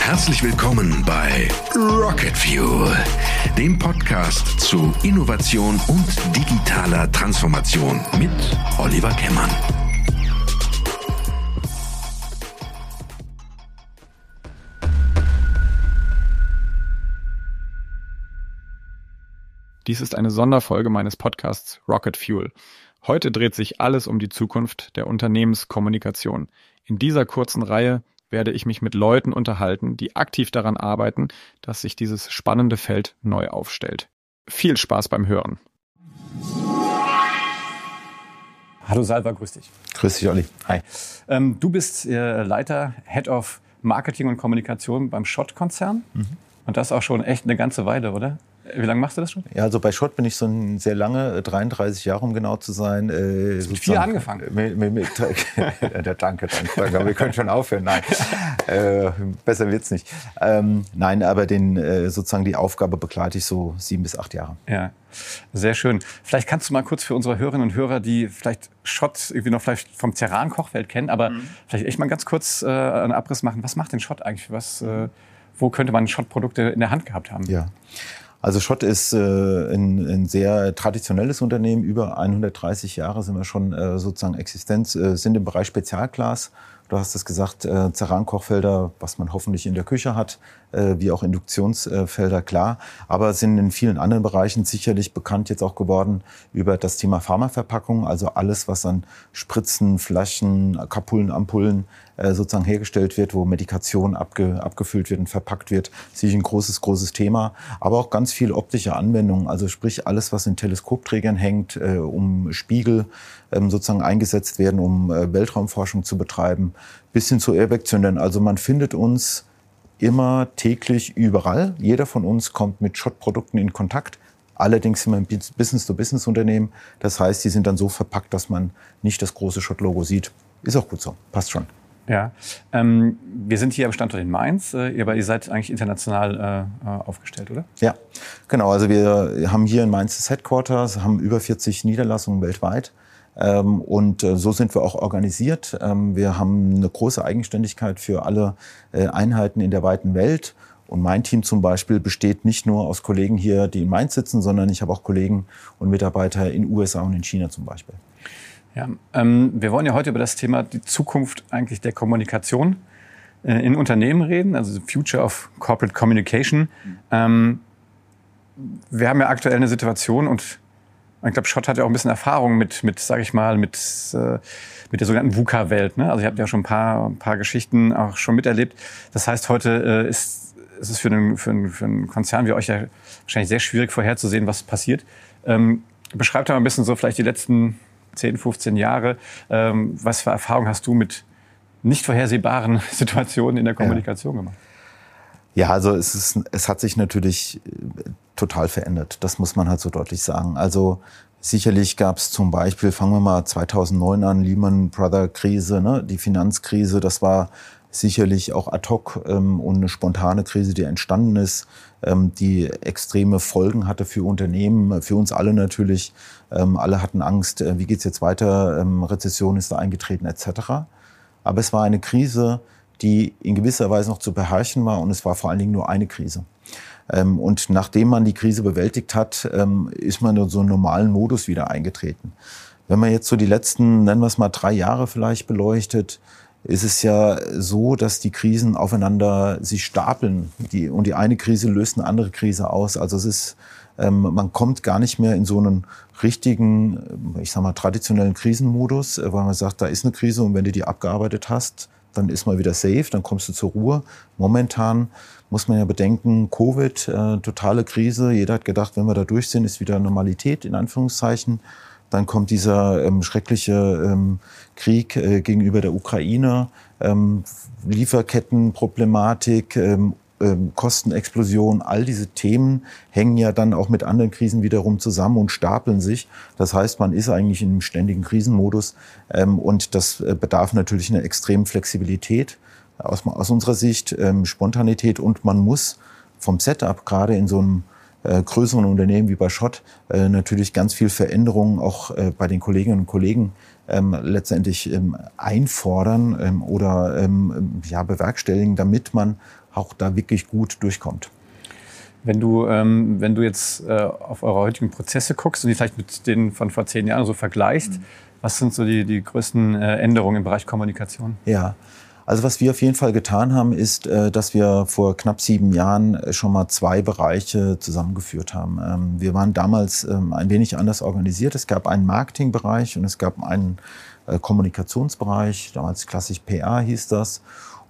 Herzlich willkommen bei Rocket Fuel, dem Podcast zu Innovation und digitaler Transformation mit Oliver Kemmern. Dies ist eine Sonderfolge meines Podcasts Rocket Fuel. Heute dreht sich alles um die Zukunft der Unternehmenskommunikation. In dieser kurzen Reihe werde ich mich mit Leuten unterhalten, die aktiv daran arbeiten, dass sich dieses spannende Feld neu aufstellt. Viel Spaß beim Hören. Hallo Salva, grüß dich. Grüß dich, Olli. Hi. Ähm, du bist äh, Leiter, Head of Marketing und Kommunikation beim Schott-Konzern. Mhm. Und das auch schon echt eine ganze Weile, oder? Wie lange machst du das schon? Ja, also bei Schott bin ich so ein sehr lange, 33 Jahre, um genau zu sein. Äh, mit vier angefangen? Mit, mit, mit, danke, danke, danke. Aber wir können schon aufhören. Nein, äh, besser wird's nicht. Ähm, nein, aber den, äh, sozusagen die Aufgabe begleite ich so sieben bis acht Jahre. Ja, sehr schön. Vielleicht kannst du mal kurz für unsere Hörerinnen und Hörer, die vielleicht Schott irgendwie noch vielleicht vom Ceran-Kochfeld kennen, aber mhm. vielleicht echt mal ganz kurz äh, einen Abriss machen. Was macht denn Schott eigentlich? Was, äh, wo könnte man Schott-Produkte in der Hand gehabt haben? Ja. Also Schott ist äh, ein, ein, sehr traditionelles Unternehmen. Über 130 Jahre sind wir schon äh, sozusagen Existenz, äh, sind im Bereich Spezialglas. Du hast es gesagt, äh, Ceran-Kochfelder, was man hoffentlich in der Küche hat, äh, wie auch Induktionsfelder, klar. Aber sind in vielen anderen Bereichen sicherlich bekannt jetzt auch geworden über das Thema Pharmaverpackung. Also alles, was an Spritzen, Flaschen, Kapullen, Ampullen äh, sozusagen hergestellt wird, wo Medikation abge, abgefüllt wird und verpackt wird, sicher ein großes, großes Thema. Aber auch ganz viel optische Anwendungen, also sprich alles, was in Teleskopträgern hängt, äh, um Spiegel ähm, sozusagen eingesetzt werden, um äh, Weltraumforschung zu betreiben, bis hin zu Airbag-Zündern. Also man findet uns immer täglich überall. Jeder von uns kommt mit Schott-Produkten in Kontakt. Allerdings sind wir ein Business-to-Business-Unternehmen. Das heißt, die sind dann so verpackt, dass man nicht das große Schott-Logo sieht. Ist auch gut so. Passt schon. Ja, ähm, wir sind hier am Standort in Mainz, äh, aber ihr seid eigentlich international äh, äh, aufgestellt, oder? Ja, genau. Also wir haben hier in Mainz das Headquarters, haben über 40 Niederlassungen weltweit. Ähm, und äh, so sind wir auch organisiert. Ähm, wir haben eine große Eigenständigkeit für alle äh, Einheiten in der weiten Welt. Und mein Team zum Beispiel besteht nicht nur aus Kollegen hier, die in Mainz sitzen, sondern ich habe auch Kollegen und Mitarbeiter in USA und in China zum Beispiel. Ja, ähm, wir wollen ja heute über das Thema die Zukunft eigentlich der Kommunikation äh, in Unternehmen reden, also Future of Corporate Communication. Ähm, wir haben ja aktuell eine Situation und ich glaube, Schott hat ja auch ein bisschen Erfahrung mit, mit sage ich mal, mit, äh, mit der sogenannten VUCA-Welt. Ne? Also ihr habt ja schon ein paar, ein paar Geschichten auch schon miterlebt. Das heißt, heute äh, ist, ist es für einen, für, einen, für einen Konzern wie euch ja wahrscheinlich sehr schwierig vorherzusehen, was passiert. Ähm, beschreibt doch mal ein bisschen so vielleicht die letzten 10, 15 Jahre. Ähm, was für Erfahrungen hast du mit nicht vorhersehbaren Situationen in der Kommunikation ja. gemacht? Ja, also es, ist, es hat sich natürlich äh, total verändert. Das muss man halt so deutlich sagen. Also sicherlich gab es zum Beispiel, fangen wir mal 2009 an, Lehman Brother Krise, ne, die Finanzkrise. Das war sicherlich auch ad hoc ähm, und eine spontane Krise, die entstanden ist, ähm, die extreme Folgen hatte für Unternehmen, für uns alle natürlich. Ähm, alle hatten Angst, äh, wie geht's jetzt weiter, ähm, Rezession ist da eingetreten etc. Aber es war eine Krise, die in gewisser Weise noch zu beherrschen war und es war vor allen Dingen nur eine Krise. Ähm, und nachdem man die Krise bewältigt hat, ähm, ist man in so einen normalen Modus wieder eingetreten. Wenn man jetzt so die letzten, nennen wir es mal drei Jahre vielleicht beleuchtet, ist es ja so, dass die Krisen aufeinander sich stapeln. Die, und die eine Krise löst eine andere Krise aus. Also es ist, ähm, man kommt gar nicht mehr in so einen richtigen, ich sag mal, traditionellen Krisenmodus, äh, weil man sagt, da ist eine Krise und wenn du die abgearbeitet hast, dann ist mal wieder safe, dann kommst du zur Ruhe. Momentan muss man ja bedenken, Covid, äh, totale Krise. Jeder hat gedacht, wenn wir da durch sind, ist wieder Normalität, in Anführungszeichen. Dann kommt dieser ähm, schreckliche ähm, Krieg äh, gegenüber der Ukraine, ähm, Lieferkettenproblematik, ähm, ähm, Kostenexplosion, all diese Themen hängen ja dann auch mit anderen Krisen wiederum zusammen und stapeln sich. Das heißt, man ist eigentlich in einem ständigen Krisenmodus ähm, und das äh, bedarf natürlich einer extremen Flexibilität aus, aus unserer Sicht, ähm, Spontanität und man muss vom Setup gerade in so einem äh, größeren Unternehmen wie bei Schott äh, natürlich ganz viel Veränderungen auch bei den Kolleginnen und Kollegen ähm, letztendlich ähm, einfordern ähm, oder ähm, ja, bewerkstelligen, damit man auch da wirklich gut durchkommt. Wenn du, ähm, wenn du jetzt äh, auf eure heutigen Prozesse guckst und die vielleicht mit denen von vor zehn Jahren so vergleichst, mhm. was sind so die, die größten äh, Änderungen im Bereich Kommunikation? Ja, also was wir auf jeden Fall getan haben, ist, äh, dass wir vor knapp sieben Jahren schon mal zwei Bereiche zusammengeführt haben. Ähm, wir waren damals ähm, ein wenig anders organisiert. Es gab einen Marketingbereich und es gab einen äh, Kommunikationsbereich, damals klassisch PR hieß das.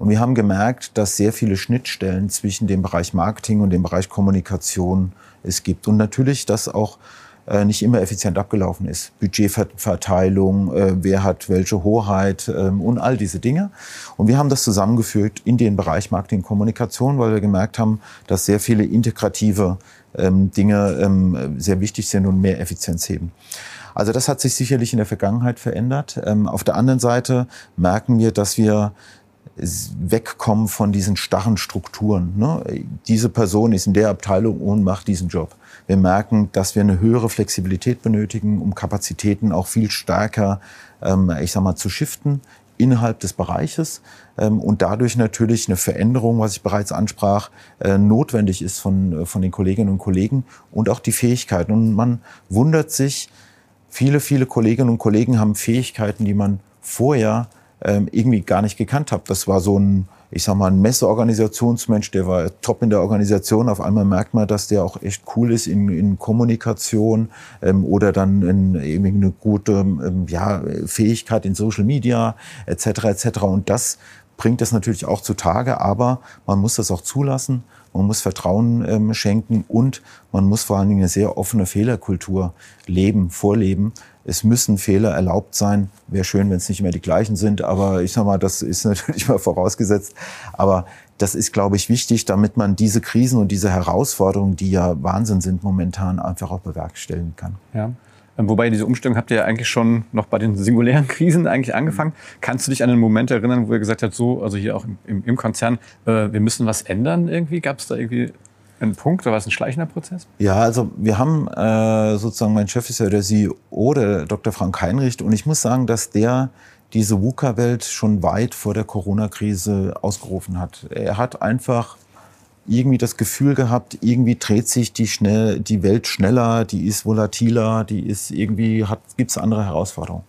Und wir haben gemerkt, dass sehr viele Schnittstellen zwischen dem Bereich Marketing und dem Bereich Kommunikation es gibt. Und natürlich, dass auch äh, nicht immer effizient abgelaufen ist. Budgetverteilung, äh, wer hat welche Hoheit ähm, und all diese Dinge. Und wir haben das zusammengeführt in den Bereich Marketing Kommunikation, weil wir gemerkt haben, dass sehr viele integrative ähm, Dinge ähm, sehr wichtig sind und mehr Effizienz heben. Also das hat sich sicherlich in der Vergangenheit verändert. auf der anderen Seite merken wir, dass wir wegkommen von diesen starren Strukturen. Ne? Diese Person ist in der Abteilung und macht diesen Job. Wir merken, dass wir eine höhere Flexibilität benötigen, um Kapazitäten auch viel stärker, ähm, ich sag mal, zu shiften innerhalb des Bereiches ähm, und dadurch natürlich eine Veränderung, was ich bereits ansprach, äh, notwendig ist von, äh, von den Kolleginnen und Kollegen und auch die Fähigkeiten. Und man wundert sich, viele, viele Kolleginnen und Kollegen haben Fähigkeiten, die man vorher irgendwie gar nicht gekannt hat. Das war so ein ich sag mal, ein Messeorganisationsmensch, der war top in der Organisation. Auf einmal merkt man, dass der auch echt cool ist in, in Kommunikation ähm, oder dann in, eben eine gute ähm, ja, Fähigkeit in Social Media etc. etc. Und das bringt das natürlich auch zutage, aber man muss das auch zulassen, man muss Vertrauen ähm, schenken und man muss vor allen Dingen eine sehr offene Fehlerkultur leben, vorleben. Es müssen Fehler erlaubt sein. Wäre schön, wenn es nicht mehr die gleichen sind, aber ich sag mal, das ist natürlich mal vorausgesetzt. Aber das ist, glaube ich, wichtig, damit man diese Krisen und diese Herausforderungen, die ja Wahnsinn sind momentan, einfach auch bewerkstelligen kann. Ja. Ähm, wobei diese Umstellung habt ihr ja eigentlich schon noch bei den singulären Krisen eigentlich angefangen. Mhm. Kannst du dich an einen Moment erinnern, wo ihr gesagt habt, so, also hier auch im, im Konzern, äh, wir müssen was ändern irgendwie? Gab es da irgendwie einen Punkt oder war es ein schleichender Prozess? Ja, also wir haben äh, sozusagen, mein Chef ist ja der CEO, der Dr. Frank Heinrich, und ich muss sagen, dass der diese VUCA-Welt schon weit vor der Corona-Krise ausgerufen hat. Er hat einfach irgendwie das Gefühl gehabt, irgendwie dreht sich die, schnell, die Welt schneller, die ist volatiler, die ist irgendwie, hat, gibt's andere Herausforderungen.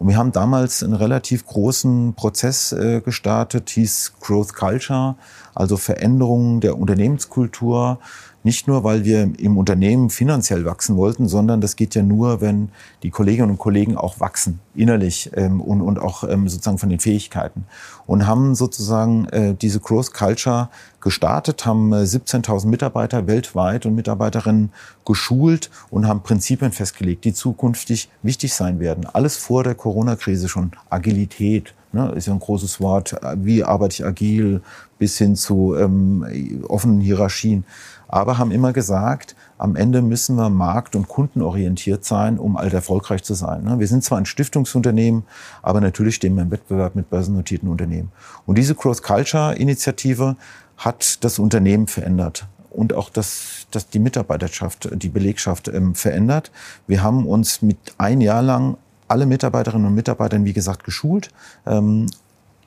Und wir haben damals einen relativ großen Prozess äh, gestartet, hieß Growth Culture, also Veränderungen der Unternehmenskultur, nicht nur, weil wir im Unternehmen finanziell wachsen wollten, sondern das geht ja nur, wenn die Kolleginnen und Kollegen auch wachsen, innerlich ähm, und, und auch ähm, sozusagen von den Fähigkeiten. Und haben sozusagen äh, diese Growth Culture gestartet, haben äh, 17.000 Mitarbeiter weltweit und Mitarbeiterinnen geschult und haben Prinzipien festgelegt, die zukünftig wichtig sein werden. Alles vor der Corona-Krise schon. Agilität, ne, ist ja ein großes Wort. Wie arbeite ich agil bis hin zu ähm, offenen Hierarchien aber haben immer gesagt, am Ende müssen wir markt- und kundenorientiert sein, um alt erfolgreich zu sein. Ne? Wir sind zwar ein Stiftungsunternehmen, aber natürlich stehen wir im Wettbewerb mit börsennotierten Unternehmen. Und diese Cross-Culture-Initiative hat das Unternehmen verändert und auch das, das die Mitarbeiterschaft, die Belegschaft ähm, verändert. Wir haben uns mit ein Jahr lang alle Mitarbeiterinnen und Mitarbeitern, wie gesagt, geschult ähm,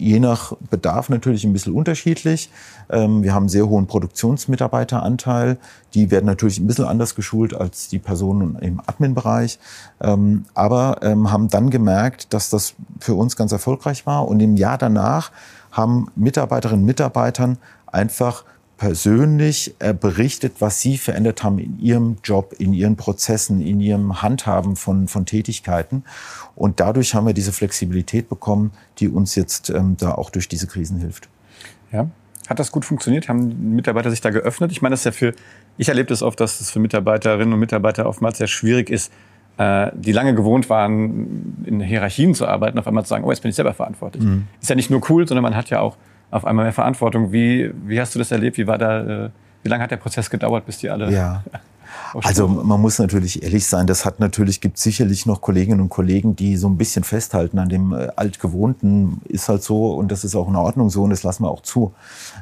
je nach Bedarf natürlich ein bisschen unterschiedlich. Ähm, wir haben einen sehr hohen Produktionsmitarbeiteranteil. Die werden natürlich ein bisschen anders geschult als die Personen im Admin-Bereich. Ähm, aber ähm, haben dann gemerkt, dass das für uns ganz erfolgreich war. Und im Jahr danach haben Mitarbeiterinnen und Mitarbeitern einfach persönlich äh, berichtet, was sie verändert haben in ihrem Job, in ihren Prozessen, in ihrem Handhaben von, von Tätigkeiten. Und dadurch haben wir diese Flexibilität bekommen, die uns jetzt ähm, da auch durch diese Krisen hilft. Ja. Hat das gut funktioniert? Haben Mitarbeiter sich da geöffnet? Ich meine, das ist ja für, ich erlebe das oft, dass es für Mitarbeiterinnen und Mitarbeiter oftmals sehr schwierig ist, äh, die lange gewohnt waren, in Hierarchien zu arbeiten, auf einmal zu sagen, oh, jetzt bin ich selber verantwortlich. Mhm. Ist ja nicht nur cool, sondern man hat ja auch auf einmal mehr Verantwortung. Wie, wie hast du das erlebt? Wie war da, äh, wie lange hat der Prozess gedauert, bis die alle? Ja. Also man muss natürlich ehrlich sein, das hat natürlich, gibt sicherlich noch Kolleginnen und Kollegen, die so ein bisschen festhalten an dem äh, altgewohnten, ist halt so und das ist auch in Ordnung so und das lassen wir auch zu.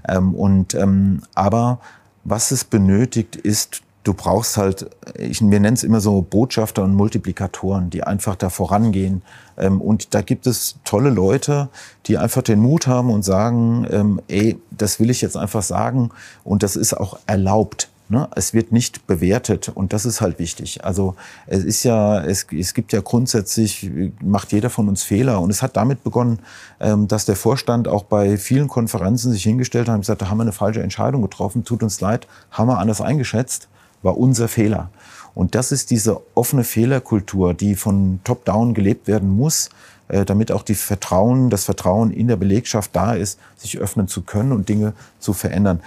Ähm, und, ähm, aber was es benötigt, ist du brauchst halt, ich, wir nennen es immer so Botschafter und Multiplikatoren, die einfach da vorangehen. Ähm, und da gibt es tolle Leute, die einfach den Mut haben und sagen, ähm, ey, das will ich jetzt einfach sagen und das ist auch erlaubt. Ne? Es wird nicht bewertet und das ist halt wichtig. Also es ist ja, es, es gibt ja grundsätzlich, macht jeder von uns Fehler und es hat damit begonnen, ähm, dass der Vorstand auch bei vielen Konferenzen sich hingestellt hat und gesagt, da haben wir eine falsche Entscheidung getroffen, tut uns leid, haben wir anders eingeschätzt war unser Fehler. Und das ist diese offene Fehlerkultur, die von top-down gelebt werden muss, äh, damit auch die Vertrauen, das Vertrauen in der Belegschaft da ist, sich öffnen zu können und Dinge zu verändern.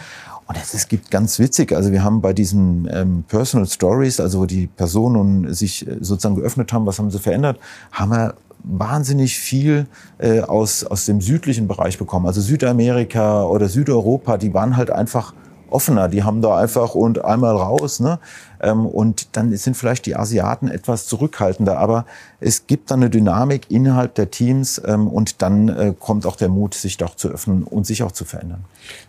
Und es gibt ganz witzig, also wir haben bei diesen ähm, Personal Stories, also wo die Personen sich äh, sozusagen geöffnet haben, was haben sie verändert, haben wir wahnsinnig viel äh, aus, aus dem südlichen Bereich bekommen. Also Südamerika oder Südeuropa, die waren halt einfach offener. Die haben da einfach und einmal raus. Ne? Ähm, und dann sind vielleicht die Asiaten etwas zurückhaltender. Aber es gibt dann eine Dynamik innerhalb der Teams ähm, und dann äh, kommt auch der Mut, sich doch zu öffnen und sich auch zu verändern.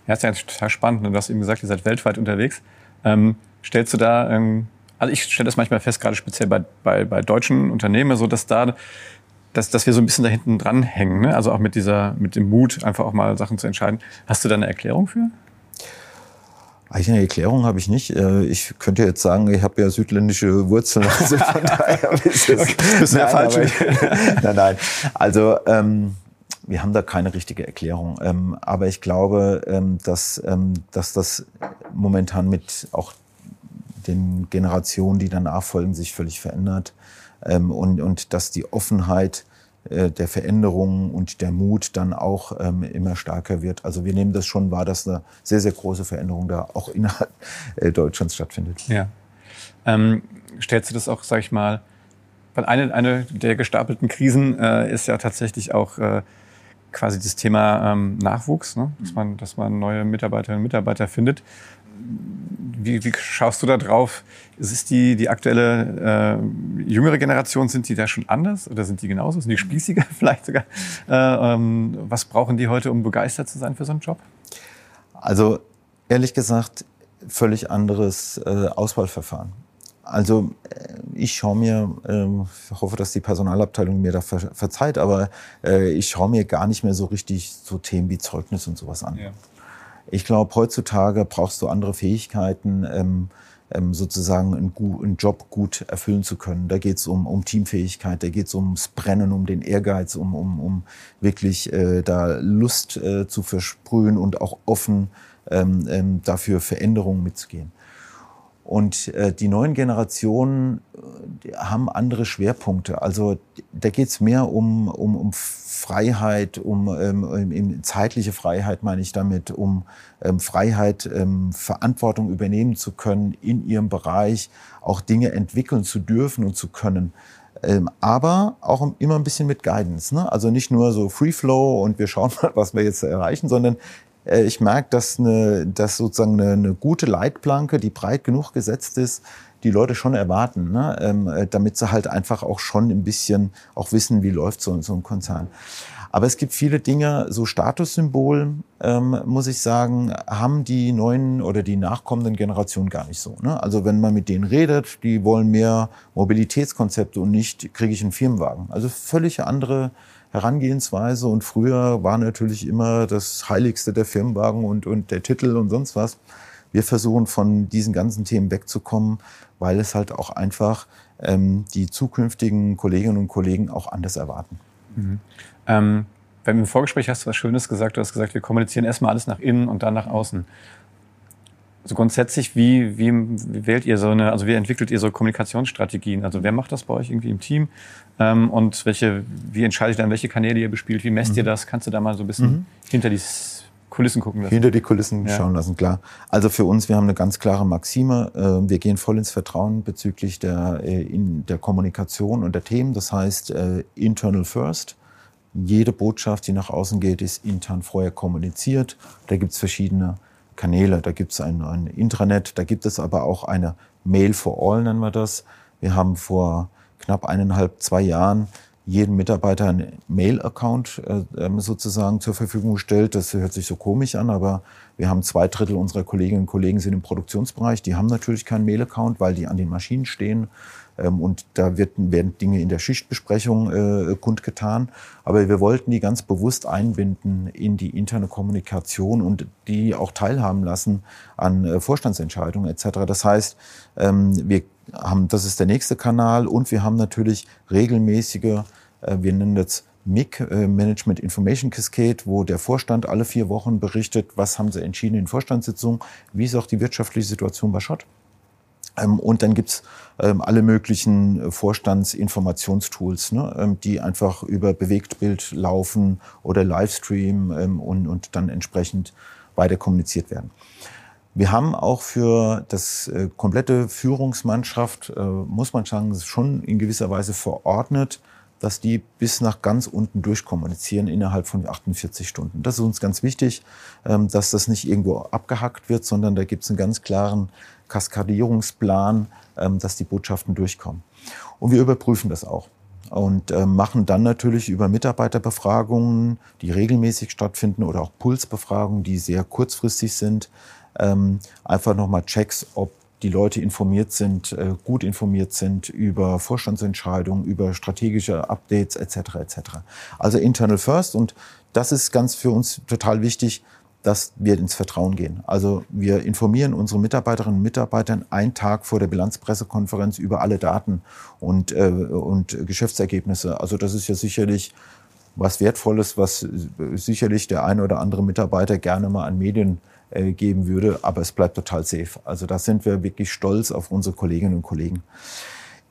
Ja, ist ja total spannend. Du hast eben gesagt, ihr seid weltweit unterwegs. Ähm, stellst du da, ähm, also ich stelle das manchmal fest, gerade speziell bei, bei, bei deutschen Unternehmen, so dass da dass, dass wir so ein bisschen da hinten dran hängen, ne? also auch mit dieser, mit dem Mut, einfach auch mal Sachen zu entscheiden. Hast du da eine Erklärung für? Eigentlich eine Erklärung habe ich nicht. Äh, ich könnte jetzt sagen, ich habe ja südländische Wurzeln, also von daher ist es okay, das nein, falsch. Aber, nein, nein. Also ähm, wir haben da keine richtige Erklärung. Ähm, aber ich glaube, ähm, dass, ähm, dass das momentan mit auch den Generationen, die danach folgen, sich völlig verändert. Ähm, und, und dass die Offenheit der Veränderungen und der Mut dann auch ähm, immer stärker wird. Also wir nehmen das schon wahr, dass eine sehr, sehr große Veränderung da auch innerhalb äh, Deutschlands stattfindet. Ja. Ähm, stellst du das auch, sag ich mal, weil eine, eine der gestapelten Krisen äh, ist ja tatsächlich auch äh, quasi das Thema ähm, Nachwuchs, ne? dass, man, dass man neue Mitarbeiterinnen und Mitarbeiter findet wie, wie schaust du da drauf? Ist es die, die aktuelle äh, jüngere Generation, sind die da schon anders oder sind die genauso? Sind die spießiger vielleicht sogar? Äh, ähm, was brauchen die heute, um begeistert zu sein für so einen Job? Also ehrlich gesagt, völlig anderes äh, Auswahlverfahren. Also äh, ich schaue mir, äh, hoffe, dass die Personalabteilung mir da ver verzeiht, aber äh, ich schaue mir gar nicht mehr so richtig so Themen wie Zeugnis und sowas an. Ja. Ich glaube, heutzutage brauchst du andere Fähigkeiten, ähm, ähm, sozusagen einen, einen, Job gut erfüllen zu können. Da geht es um, um Teamfähigkeit, da geht es ums Brennen, um den Ehrgeiz, um, um, um wirklich äh, da Lust äh, zu versprühen und auch offen ähm, ähm, dafür Veränderungen mitzugehen. Und äh, die neuen Generationen äh, haben andere Schwerpunkte. Also da geht es mehr um, um, um Freiheit, um ähm, um zeitliche Freiheit meine ich damit, um ähm, Freiheit, ähm, Verantwortung übernehmen zu können in ihrem Bereich, auch Dinge entwickeln zu dürfen und zu können. Ähm, aber auch immer ein bisschen mit Guidance. Ne? Also nicht nur so Free Flow und wir schauen mal, was wir jetzt erreichen, sondern ich merke, dass, eine, dass sozusagen eine, eine, gute Leitplanke, die breit genug gesetzt ist, die Leute schon erwarten, ne? ähm, äh, damit sie halt einfach auch schon ein bisschen auch wissen, wie läuft so, so ein Konzern. Aber es gibt viele Dinge, so Statussymbol, ähm, muss ich sagen, haben die neuen oder die nachkommenden Generationen gar nicht so. Ne? Also wenn man mit denen redet, die wollen mehr Mobilitätskonzepte und nicht, kriege ich einen Firmenwagen. Also völlig andere Herangehensweise. Und früher war natürlich immer das Heiligste der Firmenwagen und, und der Titel und sonst was. Wir versuchen von diesen ganzen Themen wegzukommen, weil es halt auch einfach ähm, die zukünftigen Kolleginnen und Kollegen auch anders erwarten. Mhm. Ähm, wenn im Vorgespräch hast du was Schönes gesagt. Du hast gesagt, wir kommunizieren erstmal alles nach innen und dann nach außen. Also grundsätzlich, wie, wie, wählt ihr so eine, also wie entwickelt ihr so Kommunikationsstrategien? Also wer macht das bei euch irgendwie im Team? Ähm, und welche, wie entscheidet ihr dann, welche Kanäle ihr bespielt? Wie messt mhm. ihr das? Kannst du da mal so ein bisschen mhm. hinter die Kulissen gucken lassen? Hinter die Kulissen ja. schauen lassen, klar. Also für uns, wir haben eine ganz klare Maxime. Äh, wir gehen voll ins Vertrauen bezüglich der, äh, in der Kommunikation und der Themen. Das heißt, äh, internal first. Jede Botschaft, die nach außen geht, ist intern vorher kommuniziert. Da gibt es verschiedene Kanäle. Da gibt es ein, ein Intranet, da gibt es aber auch eine Mail for All, nennen wir das. Wir haben vor knapp eineinhalb, zwei Jahren jedem Mitarbeiter einen Mail-Account äh, ähm, sozusagen zur Verfügung stellt. Das hört sich so komisch an, aber wir haben zwei Drittel unserer Kolleginnen und Kollegen sind im Produktionsbereich. Die haben natürlich keinen Mail-Account, weil die an den Maschinen stehen. Ähm, und da wird, werden Dinge in der Schichtbesprechung äh, kundgetan. Aber wir wollten die ganz bewusst einbinden in die interne Kommunikation und die auch teilhaben lassen an äh, Vorstandsentscheidungen etc. Das heißt, ähm, wir haben, das ist der nächste Kanal und wir haben natürlich regelmäßige, äh, wir nennen das MIC, äh, Management Information Cascade, wo der Vorstand alle vier Wochen berichtet, was haben sie entschieden in Vorstandssitzungen, wie ist auch die wirtschaftliche Situation bei Schott. Ähm, und dann gibt's ähm, alle möglichen Vorstandsinformationstools, ne, ähm, die einfach über Bewegtbild laufen oder Livestream und, und dann entsprechend weiter kommuniziert werden. Wir haben auch für das äh, komplette Führungsmannschaft, äh, muss man sagen, schon in gewisser Weise verordnet, dass die bis nach ganz unten durchkommunizieren innerhalb von 48 Stunden. Das ist uns ganz wichtig, dass das nicht irgendwo abgehackt wird, sondern da gibt es einen ganz klaren Kaskadierungsplan, ähm, dass die Botschaften durchkommen. Und wir überprüfen das auch und äh, machen dann natürlich über Mitarbeiterbefragungen, die regelmäßig stattfinden oder auch Pulsbefragungen, die sehr kurzfristig sind, ähm, einfach nochmal Checks, ob die Leute informiert sind, äh, gut informiert sind über Vorstandsentscheidungen, über strategische Updates etc. etc. Also internal first und das ist ganz für uns total wichtig, dass wir ins Vertrauen gehen. Also wir informieren unsere Mitarbeiterinnen und Mitarbeiter einen Tag vor der Bilanzpressekonferenz über alle Daten und, äh, und Geschäftsergebnisse. Also das ist ja sicherlich was Wertvolles, was sicherlich der eine oder andere Mitarbeiter gerne mal an Medien äh, geben würde, aber es bleibt total safe. Also da sind wir wirklich stolz auf unsere Kolleginnen und Kollegen.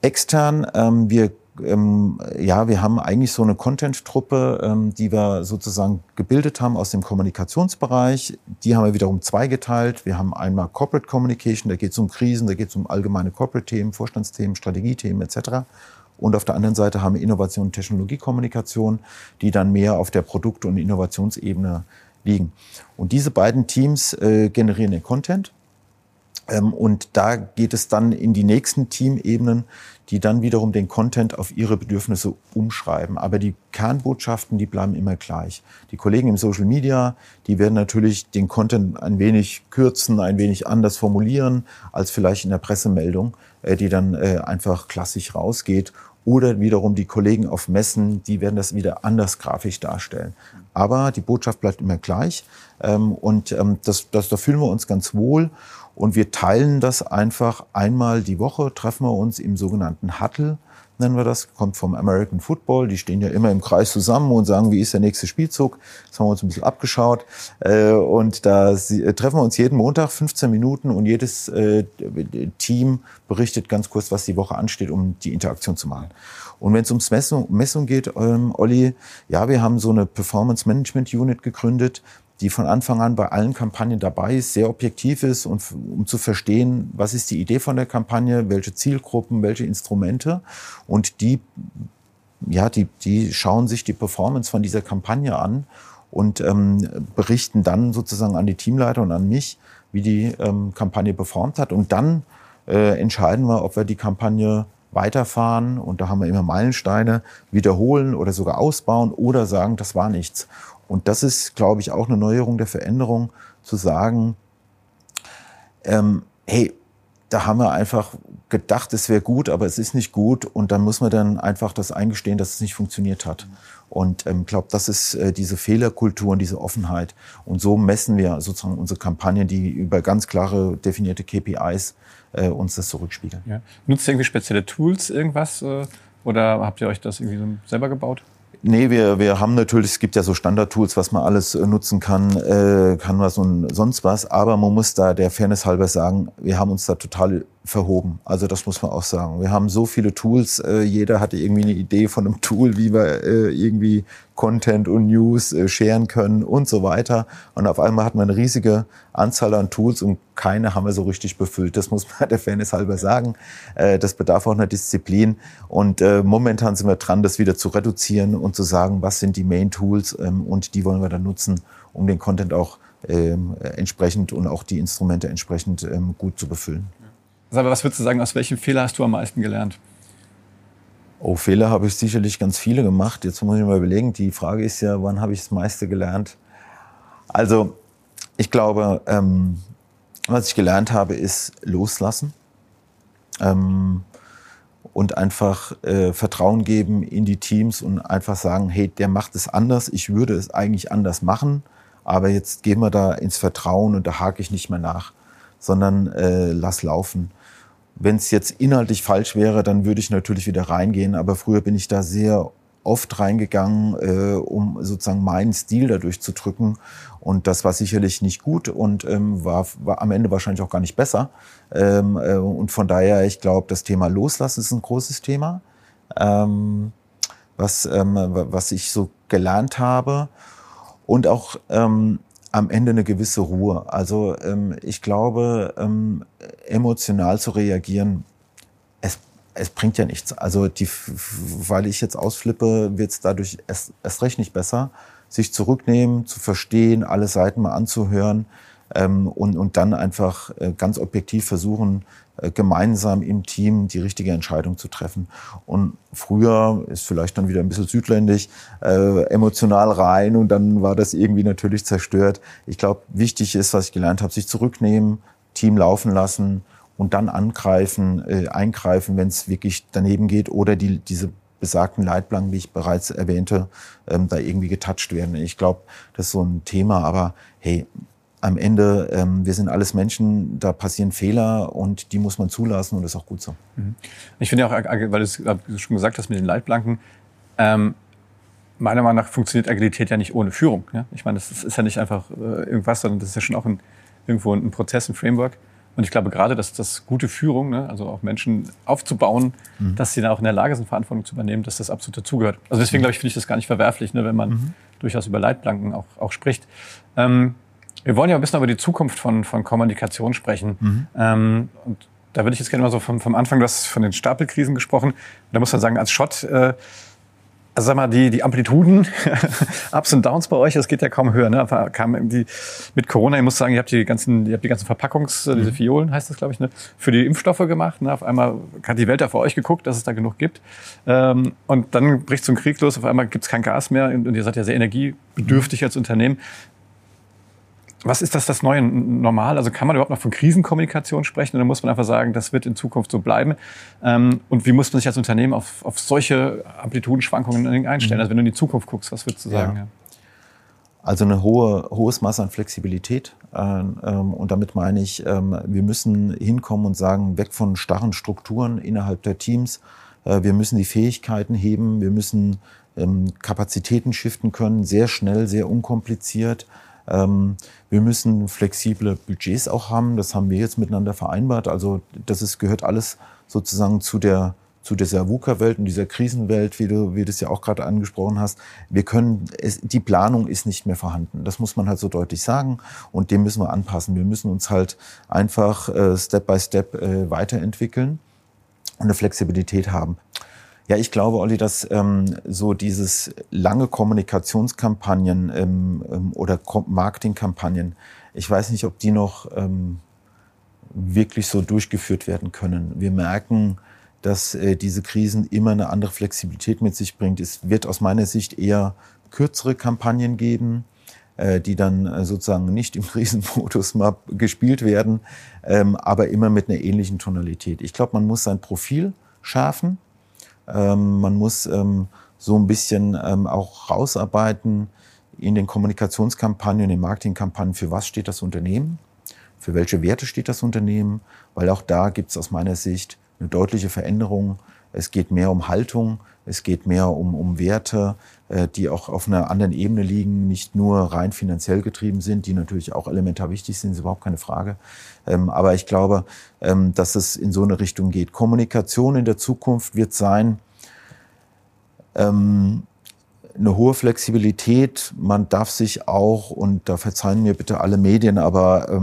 Extern, ähm, wir ähm, ja, wir haben eigentlich so eine Content-Truppe, ähm, die wir sozusagen gebildet haben aus dem Kommunikationsbereich. Die haben wir wiederum zweigeteilt. Wir haben einmal Corporate Communication, da geht es um Krisen, da geht es um allgemeine Corporate-Themen, Vorstandsthemen, Strategiethemen etc. Und auf der anderen Seite haben wir Innovation und Technologiekommunikation, die dann mehr auf der Produkt- und Innovationsebene liegen. Und diese beiden Teams äh, generieren den Content. Ähm, und da geht es dann in die nächsten Teamebenen, die dann wiederum den Content auf ihre Bedürfnisse umschreiben. Aber die Kernbotschaften, die bleiben immer gleich. Die Kollegen im Social Media, die werden natürlich den Content ein wenig kürzen, ein wenig anders formulieren als vielleicht in der Pressemeldung, äh, die dann äh, einfach klassisch rausgeht oder wiederum die Kollegen auf Messen, die werden das wieder anders grafisch darstellen. Aber die Botschaft bleibt immer gleich. Ähm, und ähm, das, das, da fühlen wir uns ganz wohl. Und wir teilen das einfach einmal die Woche, treffen wir uns im sogenannten Huddle nennen wir das, kommt vom American Football. Die stehen ja immer im Kreis zusammen und sagen, wie ist der nächste Spielzug. Das haben wir uns ein bisschen abgeschaut. Äh, und da äh, treffen wir uns jeden Montag 15 Minuten und jedes äh, Team berichtet ganz kurz, was die Woche ansteht, um die Interaktion zu machen. Und wenn es ums Messung, Messung geht, ähm, Olli, ja, wir haben so eine Performance Management Unit gegründet, die von Anfang an bei allen Kampagnen dabei ist, sehr objektiv ist und um zu verstehen, was ist die Idee von der Kampagne, welche Zielgruppen, welche Instrumente. Und die, ja, die, die schauen sich die Performance von dieser Kampagne an und ähm, berichten dann sozusagen an die Teamleiter und an mich, wie die ähm, Kampagne performt hat. Und dann äh, entscheiden wir, ob wir die Kampagne weiterfahren. Und da haben wir immer Meilensteine, wiederholen oder sogar ausbauen oder sagen, das war nichts. Und das ist, glaube ich, auch eine Neuerung der Veränderung, zu sagen, ähm, hey, da haben wir einfach gedacht, es wäre gut, aber es ist nicht gut. Und dann muss man dann einfach das eingestehen, dass es nicht funktioniert hat. Und ich ähm, glaube, das ist äh, diese Fehlerkultur und diese Offenheit. Und so messen wir sozusagen unsere Kampagnen, die über ganz klare definierte KPIs äh, uns das zurückspiegeln. Ja. Nutzt ihr irgendwie spezielle Tools, irgendwas? Äh, oder habt ihr euch das irgendwie so selber gebaut? Nee, wir, wir haben natürlich, es gibt ja so Standardtools, was man alles äh, nutzen kann, äh, kann was und sonst was, aber man muss da der Fairness halber sagen, wir haben uns da total verhoben. Also das muss man auch sagen. Wir haben so viele Tools, äh, jeder hatte irgendwie eine Idee von einem Tool, wie wir äh, irgendwie Content und News äh, scheren können und so weiter. Und auf einmal hat man eine riesige Anzahl an Tools und keine haben wir so richtig befüllt. Das muss man der Fairness halber sagen. Äh, das bedarf auch einer Disziplin. Und äh, momentan sind wir dran, das wieder zu reduzieren und zu sagen, was sind die Main Tools ähm, und die wollen wir dann nutzen, um den Content auch ähm, entsprechend und auch die Instrumente entsprechend ähm, gut zu befüllen. Aber was würdest du sagen, aus welchem Fehler hast du am meisten gelernt? Oh, Fehler habe ich sicherlich ganz viele gemacht. Jetzt muss ich mal überlegen. Die Frage ist ja, wann habe ich das meiste gelernt? Also, ich glaube, ähm, was ich gelernt habe, ist loslassen ähm, und einfach äh, Vertrauen geben in die Teams und einfach sagen, hey, der macht es anders. Ich würde es eigentlich anders machen, aber jetzt gehen wir da ins Vertrauen und da hake ich nicht mehr nach, sondern äh, lass laufen. Wenn es jetzt inhaltlich falsch wäre, dann würde ich natürlich wieder reingehen. Aber früher bin ich da sehr oft reingegangen, äh, um sozusagen meinen Stil dadurch zu drücken. Und das war sicherlich nicht gut und ähm, war, war am Ende wahrscheinlich auch gar nicht besser. Ähm, äh, und von daher, ich glaube, das Thema Loslassen ist ein großes Thema, ähm, was, ähm, was ich so gelernt habe. Und auch ähm, am Ende eine gewisse Ruhe. Also ähm, ich glaube, ähm, emotional zu reagieren, es, es bringt ja nichts. Also die, weil ich jetzt ausflippe, wird es dadurch erst, erst recht nicht besser. Sich zurücknehmen, zu verstehen, alle Seiten mal anzuhören ähm, und, und dann einfach äh, ganz objektiv versuchen, gemeinsam im Team die richtige Entscheidung zu treffen. Und früher ist vielleicht dann wieder ein bisschen südländisch, äh, emotional rein und dann war das irgendwie natürlich zerstört. Ich glaube, wichtig ist, was ich gelernt habe, sich zurücknehmen, Team laufen lassen und dann angreifen, äh, eingreifen, wenn es wirklich daneben geht oder die, diese besagten Leitplanken, wie ich bereits erwähnte, ähm, da irgendwie getoucht werden. Ich glaube, das ist so ein Thema, aber hey, am Ende, ähm, wir sind alles Menschen, da passieren Fehler und die muss man zulassen und das ist auch gut so. Mhm. Ich finde auch, weil du es schon gesagt hast mit den Leitplanken, ähm, meiner Meinung nach funktioniert Agilität ja nicht ohne Führung. Ja? Ich meine, das ist ja nicht einfach äh, irgendwas, sondern das ist ja schon auch ein, irgendwo ein Prozess, ein Framework. Und ich glaube gerade, dass das gute Führung, ne, also auch Menschen aufzubauen, mhm. dass sie dann auch in der Lage sind, Verantwortung zu übernehmen, dass das absolut dazugehört. Also deswegen mhm. glaube ich, finde ich das gar nicht verwerflich, ne, wenn man mhm. durchaus über Leitplanken auch, auch spricht. Ähm, wir wollen ja ein bisschen über die Zukunft von, von Kommunikation sprechen. Mhm. Ähm, und da würde ich jetzt gerne mal so vom, vom Anfang, du hast von den Stapelkrisen gesprochen. da muss man sagen, als Schott, äh, also sag mal, die, die Amplituden, Ups und Downs bei euch, das geht ja kaum höher. Ne? Kam irgendwie mit Corona, ich muss sagen, ihr habt die ganzen, ihr habt die ganzen Verpackungs, mhm. diese Fiolen heißt das, glaube ich, ne? für die Impfstoffe gemacht. Ne? Auf einmal hat die Welt da vor euch geguckt, dass es da genug gibt. Ähm, und dann bricht so ein Krieg los, auf einmal gibt es kein Gas mehr und, und ihr seid ja sehr energiebedürftig als Unternehmen. Was ist das das neue Normal? Also kann man überhaupt noch von Krisenkommunikation sprechen oder muss man einfach sagen, das wird in Zukunft so bleiben? Ähm, und wie muss man sich als Unternehmen auf, auf solche Amplitudenschwankungen einstellen? Mhm. Also wenn du in die Zukunft guckst, was würdest du sagen? Ja. Also eine hohe, hohes Maß an Flexibilität. Ähm, und damit meine ich, ähm, wir müssen hinkommen und sagen, weg von starren Strukturen innerhalb der Teams. Äh, wir müssen die Fähigkeiten heben, wir müssen Kapazitäten shiften können, sehr schnell, sehr unkompliziert. Ähm, wir müssen flexible Budgets auch haben. Das haben wir jetzt miteinander vereinbart. Also das ist, gehört alles sozusagen zu der zu dieser VUCA-Welt und dieser Krisenwelt, wie du, wie du es ja auch gerade angesprochen hast. Wir können, es, die Planung ist nicht mehr vorhanden. Das muss man halt so deutlich sagen. Und dem müssen wir anpassen. Wir müssen uns halt einfach äh, Step by Step äh, weiterentwickeln und eine Flexibilität haben. Ja, ich glaube, Olli, dass ähm, so dieses lange Kommunikationskampagnen ähm, ähm, oder Marketingkampagnen, ich weiß nicht, ob die noch ähm, wirklich so durchgeführt werden können. Wir merken, dass äh, diese Krisen immer eine andere Flexibilität mit sich bringt. Es wird aus meiner Sicht eher kürzere Kampagnen geben, äh, die dann äh, sozusagen nicht im Krisenmodus mal gespielt werden, ähm, aber immer mit einer ähnlichen Tonalität. Ich glaube, man muss sein Profil schärfen ähm, man muss ähm, so ein bisschen ähm, auch rausarbeiten in den Kommunikationskampagnen, in den Marketingkampagnen, für was steht das Unternehmen, für welche Werte steht das Unternehmen, weil auch da gibt es aus meiner Sicht eine deutliche Veränderung. Es geht mehr um Haltung, es geht mehr um, um Werte, äh, die auch auf einer anderen Ebene liegen, nicht nur rein finanziell getrieben sind, die natürlich auch elementar wichtig sind, ist überhaupt keine Frage. Ähm, aber ich glaube, ähm, dass es in so eine Richtung geht. Kommunikation in der Zukunft wird sein, ähm, eine hohe Flexibilität. Man darf sich auch, und da verzeihen mir bitte alle Medien, aber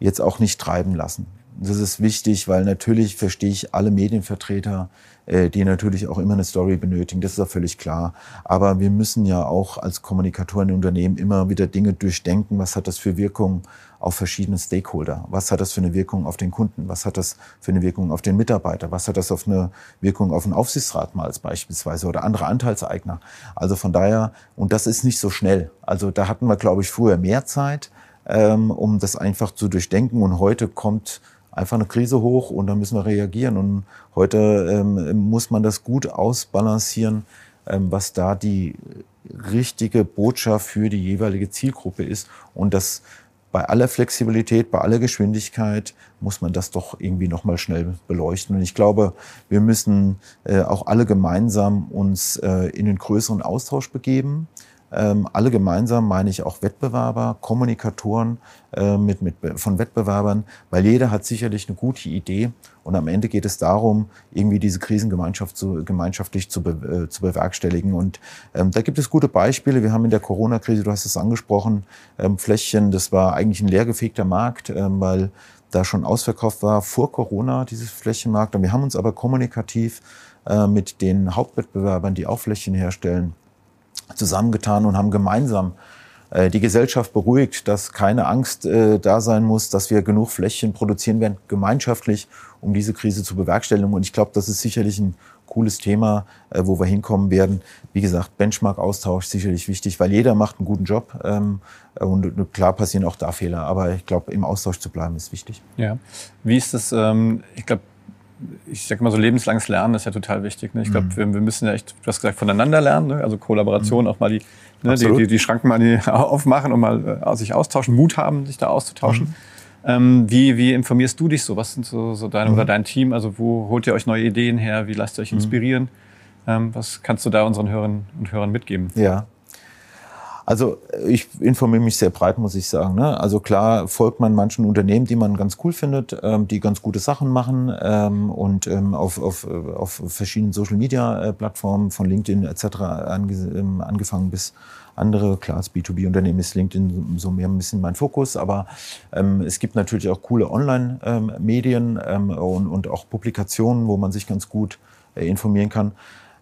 jetzt auch nicht treiben lassen. Das ist wichtig, weil natürlich verstehe ich alle Medienvertreter, äh, die natürlich auch immer eine Story benötigen. Das ist ja völlig klar. Aber wir müssen ja auch als Kommunikatoren in Unternehmen immer wieder Dinge durchdenken. Was hat das für Wirkung auf verschiedene Stakeholder? Was hat das für eine Wirkung auf den Kunden? Was hat das für eine Wirkung auf den Mitarbeiter? Was hat das auf eine Wirkung auf den Aufsichtsrat mal als beispielsweise oder andere Anteilseigner? Also von daher, und das ist nicht so schnell. Also da hatten wir, glaube ich, früher mehr Zeit, ähm, um das einfach zu durchdenken. Und heute kommt einfach eine Krise hoch und dann müssen wir reagieren. Und heute ähm, muss man das gut ausbalancieren, ähm, was da die richtige Botschaft für die jeweilige Zielgruppe ist. Und das bei aller Flexibilität, bei aller Geschwindigkeit muss man das doch irgendwie nochmal schnell beleuchten. Und ich glaube, wir müssen äh, auch alle gemeinsam uns äh, in den größeren Austausch begeben. Ähm, alle gemeinsam meine ich auch Wettbewerber, Kommunikatoren äh, mit, mit, von Wettbewerbern, weil jeder hat sicherlich eine gute Idee und am Ende geht es darum, irgendwie diese Krisengemeinschaft zu, gemeinschaftlich zu, be, äh, zu bewerkstelligen. Und ähm, da gibt es gute Beispiele. Wir haben in der Corona-Krise, du hast es angesprochen, ähm, Fläschchen, das war eigentlich ein leergefegter Markt, ähm, weil da schon ausverkauft war vor Corona, dieses Flächenmarkt. Und wir haben uns aber kommunikativ äh, mit den Hauptwettbewerbern, die auch Flächen herstellen, zusammengetan und haben gemeinsam äh, die Gesellschaft beruhigt, dass keine Angst äh, da sein muss, dass wir genug Fläschchen produzieren werden, gemeinschaftlich, um diese Krise zu bewerkstelligen. Und ich glaube, das ist sicherlich ein cooles Thema, äh, wo wir hinkommen werden. Wie gesagt, Benchmark-Austausch sicherlich wichtig, weil jeder macht einen guten Job. Ähm, und klar passieren auch da Fehler, aber ich glaube, im Austausch zu bleiben ist wichtig. Ja. Wie ist das? Ähm, ich glaube, ich sag mal so, lebenslanges Lernen ist ja total wichtig. Ne? Ich glaube, mhm. wir, wir, müssen ja echt, du hast gesagt, voneinander lernen, ne? also Kollaboration, mhm. auch mal die, ne, die, die, die, Schranken mal die aufmachen und mal äh, sich austauschen, Mut haben, sich da auszutauschen. Mhm. Ähm, wie, wie informierst du dich so? Was sind so, so deine mhm. oder dein Team? Also wo holt ihr euch neue Ideen her? Wie lasst ihr euch mhm. inspirieren? Ähm, was kannst du da unseren Hörern und Hörern mitgeben? Ja, also ich informiere mich sehr breit, muss ich sagen. Ne? Also klar folgt man manchen Unternehmen, die man ganz cool findet, ähm, die ganz gute Sachen machen ähm, und ähm, auf, auf, auf verschiedenen Social-Media-Plattformen von LinkedIn etc. Ange ähm, angefangen bis andere. Klar, als B2B-Unternehmen ist LinkedIn so mehr ein bisschen mein Fokus, aber ähm, es gibt natürlich auch coole Online-Medien ähm, und, und auch Publikationen, wo man sich ganz gut äh, informieren kann.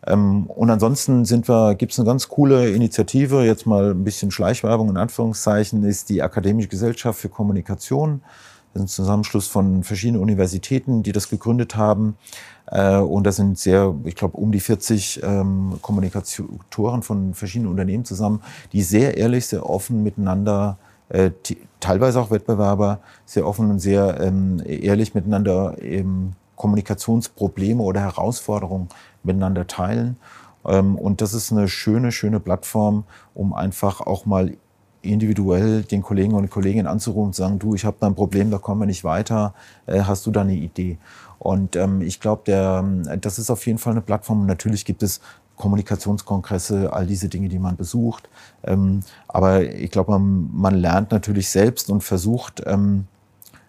Ähm, und ansonsten sind wir, gibt es eine ganz coole Initiative, jetzt mal ein bisschen Schleichwerbung in Anführungszeichen, ist die Akademische Gesellschaft für Kommunikation. Das ist ein Zusammenschluss von verschiedenen Universitäten, die das gegründet haben. Äh, und da sind sehr, ich glaube, um die 40 ähm, Kommunikatoren von verschiedenen Unternehmen zusammen, die sehr ehrlich, sehr offen miteinander äh, teilweise auch Wettbewerber sehr offen und sehr ähm, ehrlich miteinander eben Kommunikationsprobleme oder Herausforderungen miteinander teilen. Ähm, und das ist eine schöne, schöne Plattform, um einfach auch mal individuell den Kollegen und Kolleginnen anzurufen und zu sagen, du, ich habe da ein Problem, da kommen wir nicht weiter, äh, hast du da eine Idee? Und ähm, ich glaube, das ist auf jeden Fall eine Plattform. natürlich gibt es Kommunikationskongresse, all diese Dinge, die man besucht. Ähm, aber ich glaube, man, man, lernt natürlich selbst und versucht, ähm,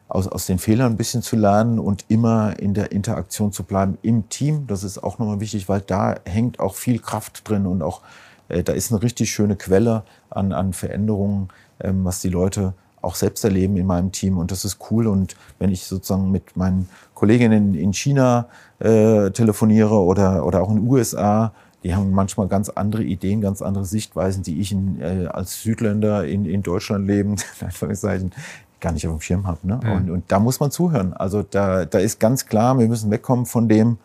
aus, aus den Fehlern ein bisschen zu lernen und immer in der Interaktion zu bleiben im Team. Das ist auch nochmal wichtig, weil da hängt auch viel Kraft drin und auch äh, da ist eine richtig schöne Quelle an, an Veränderungen, ähm, was die Leute auch selbst erleben in meinem Team und das ist cool. Und wenn ich sozusagen mit meinen Kolleginnen in China äh, telefoniere oder, oder auch in den USA, die haben manchmal ganz andere Ideen, ganz andere Sichtweisen, die ich in, äh, als Südländer in, in Deutschland leben, in Anführungszeichen, gar nicht auf dem Schirm habe. Ne? Mhm. Und, und da muss man zuhören. Also da, da ist ganz klar, wir müssen wegkommen von dem,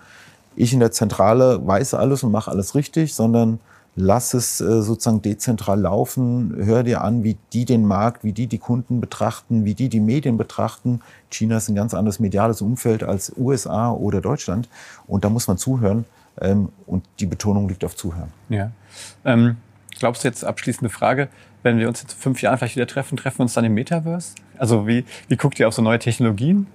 ich in der Zentrale weiß alles und mache alles richtig, sondern lass es äh, sozusagen dezentral laufen. Hör dir an, wie die den Markt, wie die die Kunden betrachten, wie die die Medien betrachten. China ist ein ganz anderes mediales Umfeld als USA oder Deutschland. Und da muss man zuhören. Ähm, und die Betonung liegt auf Zuhören. Ja. Ähm, glaubst du jetzt abschließende Frage, wenn wir uns in fünf Jahren vielleicht wieder treffen, treffen wir uns dann im Metaverse? Also wie, wie guckt ihr auf so neue Technologien?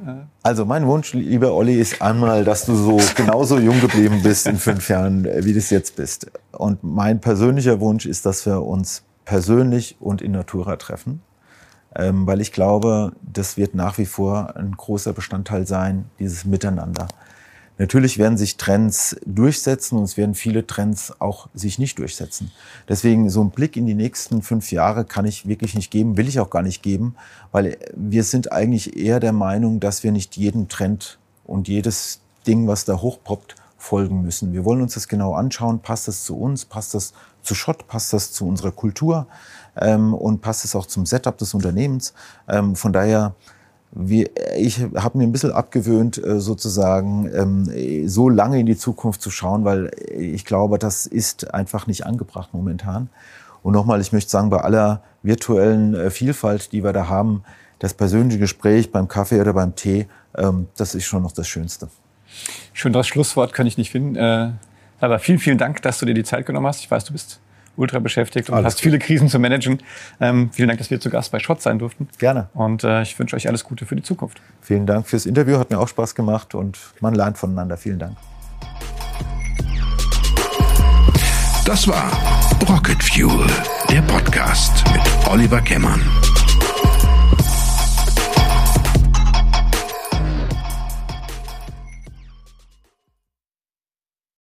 Also mein Wunsch, lieber Olli, ist einmal, dass du so genauso jung geblieben bist in fünf Jahren, äh, wie du es jetzt bist. Und mein persönlicher Wunsch ist, dass wir uns persönlich und in Natura treffen, ähm, weil ich glaube, das wird nach wie vor ein großer Bestandteil sein, dieses Miteinander. Natürlich werden sich Trends durchsetzen und es werden viele Trends auch sich nicht durchsetzen. Deswegen so ein Blick in die nächsten fünf Jahre kann ich wirklich nicht geben, will ich auch gar nicht geben, weil wir sind eigentlich eher der Meinung, dass wir nicht jeden Trend und jedes Ding, was da hochpoppt, folgen müssen. Wir wollen uns das genau anschauen. Passt das zu uns? Passt das zu Schott? Passt das zu unserer Kultur? Ähm, und passt es auch zum Setup des Unternehmens? Ähm, von daher wir, ich habe mir ein bisschen abgewöhnt, äh, sozusagen ähm, so lange in die Zukunft zu schauen, weil ich glaube, das ist einfach nicht angebracht momentan. Und nochmal, ich möchte sagen, bei aller virtuellen äh, Vielfalt, die wir da haben, das persönliche Gespräch beim Kaffee oder beim Tee, ähm, das ist schon noch das Schönste. Schön, das Schlusswort kann ich nicht finden. Äh, aber vielen, vielen Dank, dass du dir die Zeit genommen hast. Ich weiß, du bist ultra beschäftigt und alles hast gut. viele Krisen zu managen. Ähm, vielen Dank, dass wir zu Gast bei Schott sein durften. Gerne. Und äh, ich wünsche euch alles Gute für die Zukunft. Vielen Dank fürs Interview, hat mir auch Spaß gemacht und man lernt voneinander. Vielen Dank. Das war Rocket Fuel, der Podcast mit Oliver Kemmern.